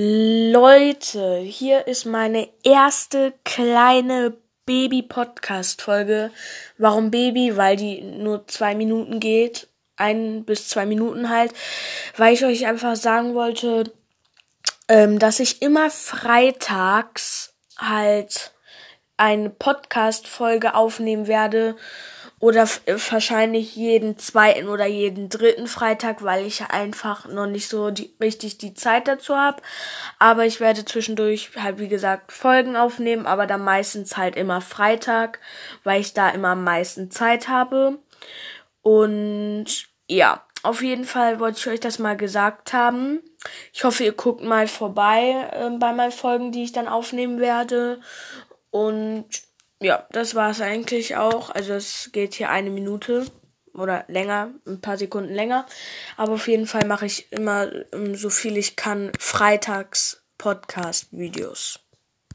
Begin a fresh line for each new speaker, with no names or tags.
Leute, hier ist meine erste kleine Baby-Podcast-Folge. Warum Baby? Weil die nur zwei Minuten geht. Ein bis zwei Minuten halt. Weil ich euch einfach sagen wollte, ähm, dass ich immer freitags halt eine Podcast-Folge aufnehmen werde oder äh, wahrscheinlich jeden zweiten oder jeden dritten Freitag, weil ich einfach noch nicht so die, richtig die Zeit dazu habe. Aber ich werde zwischendurch halt wie gesagt Folgen aufnehmen, aber dann meistens halt immer Freitag, weil ich da immer am meisten Zeit habe. Und ja, auf jeden Fall wollte ich euch das mal gesagt haben. Ich hoffe, ihr guckt mal vorbei äh, bei meinen Folgen, die ich dann aufnehmen werde. Und ja, das war es eigentlich auch. Also es geht hier eine Minute oder länger, ein paar Sekunden länger. Aber auf jeden Fall mache ich immer, ähm, so viel ich kann, freitags Podcast-Videos.